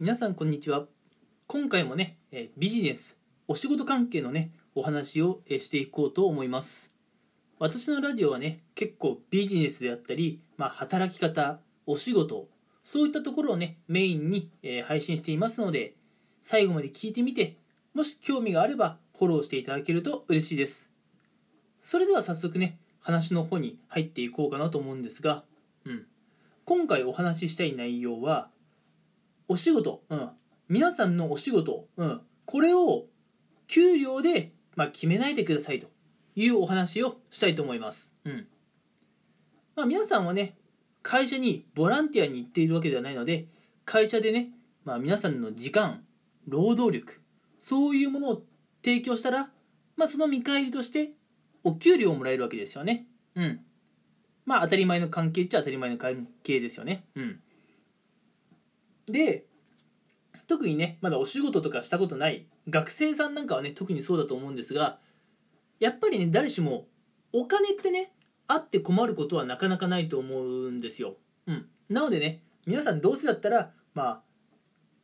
皆さんこんにちは。今回もねビジネスお仕事関係のねお話をしていこうと思います。私のラジオはね結構ビジネスであったり、まあ、働き方お仕事そういったところをねメインに配信していますので最後まで聞いてみてもし興味があればフォローしていただけると嬉しいです。それでは早速ね話の方に入っていこうかなと思うんですが、うん、今回お話ししたい内容はお仕事、うん、皆さんのお仕事、うん、これを給料で、まあ、決めないでくださいというお話をしたいと思います。うんまあ、皆さんはね会社にボランティアに行っているわけではないので会社でね、まあ、皆さんの時間労働力そういうものを提供したら、まあ、その見返りとしてお給料をもらえるわけですよね。うん。まあ当たり前の関係っちゃ当たり前の関係ですよね。うん。で、特にね、まだお仕事とかしたことない学生さんなんかはね、特にそうだと思うんですが、やっぱりね、誰しもお金ってね、あって困ることはなかなかないと思うんですよ。うん。なのでね、皆さんどうせだったら、まあ、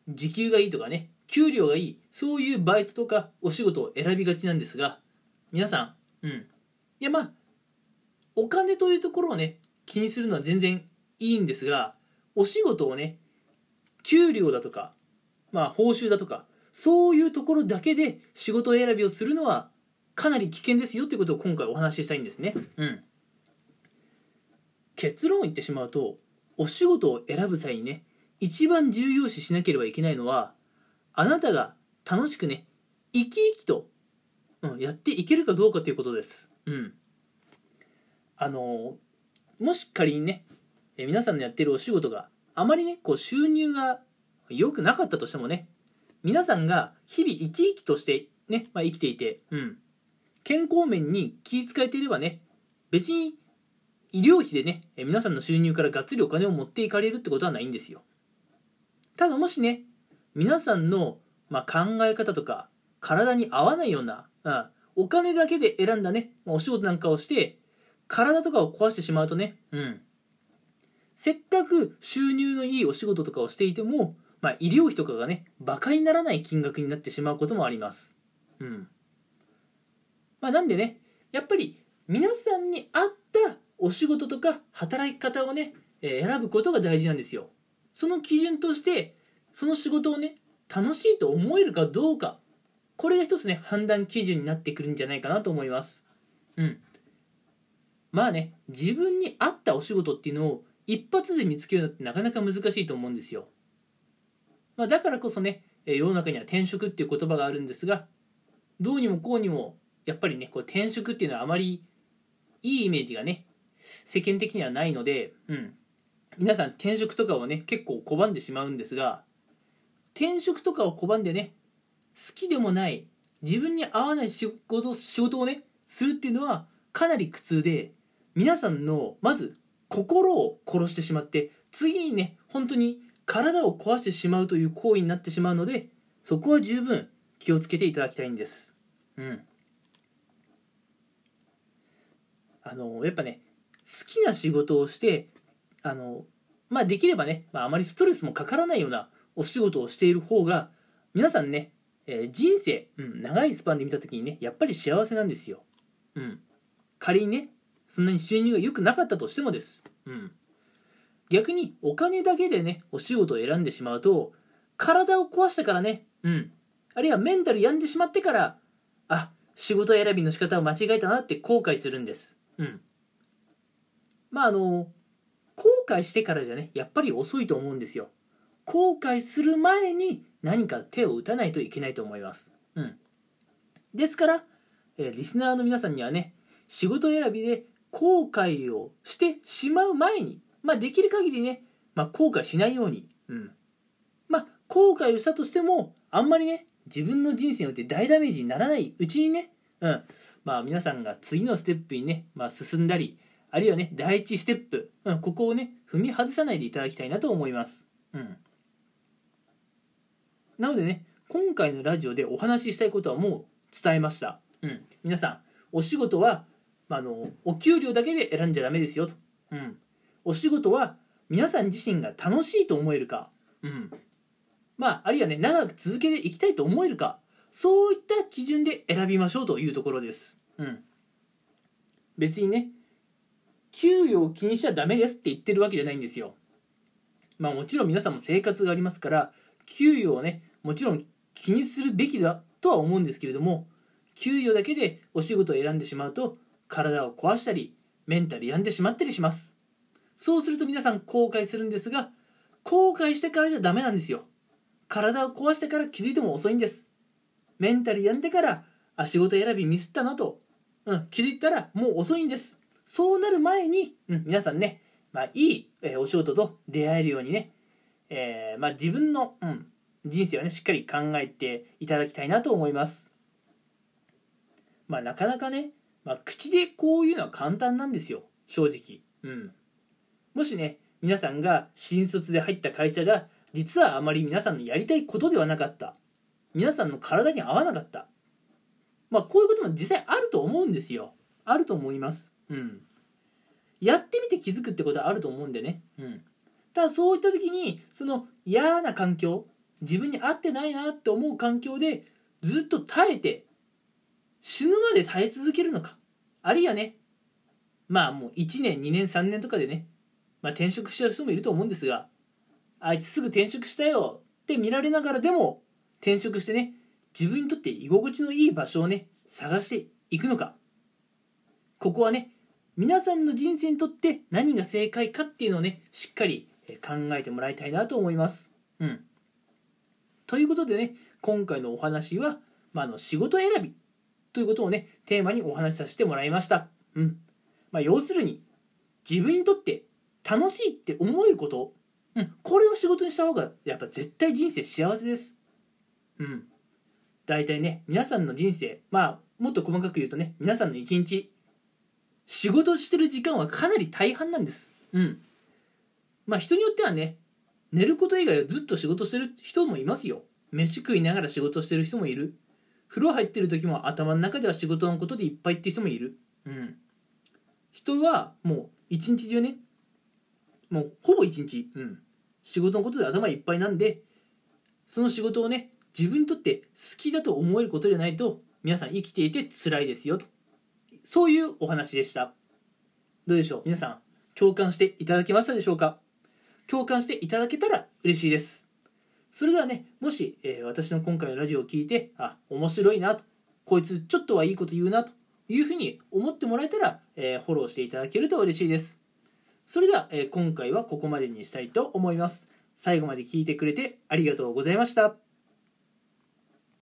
時給がいいとかね、給料がいい、そういうバイトとかお仕事を選びがちなんですが、皆さん、うん。いやまあ、お金というところをね、気にするのは全然いいんですが、お仕事をね、給料だとか、まあ報酬だとか、そういうところだけで仕事選びをするのはかなり危険ですよということを今回お話ししたいんですね。うん。結論を言ってしまうと、お仕事を選ぶ際にね、一番重要視しなければいけないのは、あなたが楽しくね、生き生きと、うん、やっていけるかどうかということです。うん。あのもし仮にね、え皆さんのやってるお仕事があまりねこう収入が良くなかったとしてもね皆さんが日々生き生きとしてね、まあ、生きていて、うん、健康面に気遣えていればね別に医療費でねえ皆さんの収入からがっつりお金を持っていかれるってことはないんですよただもしね皆さんの、まあ、考え方とか体に合わないような、うん、お金だけで選んだねまあお仕事なんかをして体とかを壊してしまうとね、うん。せっかく収入のいいお仕事とかをしていても、まあ、医療費とかがね、馬鹿にならない金額になってしまうこともあります。うん。まあ、なんでね、やっぱり皆さんに合ったお仕事とか働き方をね、えー選ぶことが大事なんですよ。その基準として、その仕事をね、楽しいと思えるかどうか、これが一つね、判断基準になってくるんじゃないかなと思います。うん。まあね、自分に合ったお仕事っていうのを一発で見つけるのってなかなか難しいと思うんですよ。まあ、だからこそね、世の中には転職っていう言葉があるんですが、どうにもこうにも、やっぱりね、こう転職っていうのはあまりいいイメージがね、世間的にはないので、うん。皆さん転職とかをね、結構拒んでしまうんですが、転職とかを拒んでね、好きでもない、自分に合わない仕事仕事をね、するっていうのはかなり苦痛で、皆さんのまず心を殺してしまって次にね本当に体を壊してしまうという行為になってしまうのでそこは十分気をつけていただきたいんです。うん。あのやっぱね好きな仕事をしてあのまあできればね、まあ、あまりストレスもかからないようなお仕事をしている方が皆さんね、えー人生、うん、長いスパンで見た時にねやっぱり幸せなんですよ。うん。仮にねそんなに収入が良くなかったとしてもです。うん。逆にお金だけでね、お仕事を選んでしまうと、体を壊したからね、うん。あるいはメンタル病んでしまってから、あ、仕事選びの仕方を間違えたなって後悔するんです。うん。まああの、後悔してからじゃね、やっぱり遅いと思うんですよ。後悔する前に何か手を打たないといけないと思います。うん。ですから、えーリスナーの皆さんにはね、仕事選びで後悔をしてしまう前に、まあ、できる限りね、まあ、後悔しないように、うん。まあ、後悔をしたとしても、あんまりね、自分の人生において大ダメージにならないうちにね、うん。まあ、皆さんが次のステップにね、まあ、進んだり、あるいはね、第一ステップ、うん、ここをね、踏み外さないでいただきたいなと思います。うん。なのでね、今回のラジオでお話ししたいことはもう伝えました。うん。皆さん、お仕事は、まあ、あのお給料だけで選んじゃダメですよと、うん、お仕事は皆さん自身が楽しいと思えるか、うんまあ、あるいはね、長く続けていきたいと思えるか、そういった基準で選びましょうというところです。うん。別にね、給与を気にしちゃダメですって言ってるわけじゃないんですよ。まあもちろん皆さんも生活がありますから、給与をね、もちろん気にするべきだとは思うんですけれども、給与だけでお仕事を選んでしまうと、体を壊したり、メンタル病んでしまったりします。そうすると皆さん後悔するんですが、後悔してからじゃダメなんですよ。体を壊してから気づいても遅いんです。メンタル病んでから、あ、仕事選びミスったなと、うん、気づいたらもう遅いんです。そうなる前に、うん、皆さんね、まあ、いい、えー、お仕事と出会えるようにね、えー、まあ、自分の、うん、人生をね、しっかり考えていただきたいなと思います。まあ、なかなかね、まあ、口でこういうのは簡単なんですよ、正直。うん。もしね、皆さんが新卒で入った会社が実はあまり皆さんのやりたいことではなかった。皆さんの体に合わなかった。まあこういうことも実際あると思うんですよ。あると思います。うん。やってみて気づくってことはあると思うんでね。うん。ただそういった時にその嫌な環境自分に合ってないなって思う環境でずっと耐えて死ぬまで耐え続けるのか？あるいはねまあもう1年2年3年とかでねまあ、転職しちゃう人もいると思うんですがあいつすぐ転職したよって見られながらでも転職してね自分にとって居心地のいい場所をね探していくのか？ここはね皆さんの人生にとって何が正解かっていうのをねしっかり考えてもらいたいなと思います。うん、ということでね今回のお話は、まあ、の仕事選びということをねテーマにお話しさせてもらいました。うんまあ、要するに自分にとって楽しいって思えること、うん、これを仕事にした方がやっぱ絶対人生幸せです。うん。大体ね、皆さんの人生、まあ、もっと細かく言うとね、皆さんの一日、仕事してる時間はかなり大半なんです。うん。まあ人によってはね、寝ること以外はずっと仕事してる人もいますよ。飯食いながら仕事してる人もいる。風呂入ってる時も頭の中では仕事のことでいっぱいって人もいる。うん。人はもう一日中ね、もうほぼ一日、うん、仕事のことで頭いっぱいなんでその仕事をね自分にとって好きだと思えることでないと皆さん生きていて辛いですよと。そういうお話でした。どうでしょう？皆さん共感していただけましたでしょうか？共感していただけたら嬉しいです。それではねもし、えー、私の今回のラジオを聞いてあ面白いなとこいつちょっとはいいこと言うなというふうに思ってもらえたら、えー、フォローしていただけると嬉しいですそれでは、えー、今回はここまでにしたいと思います。最後まで聞いてくれてありがとうございました。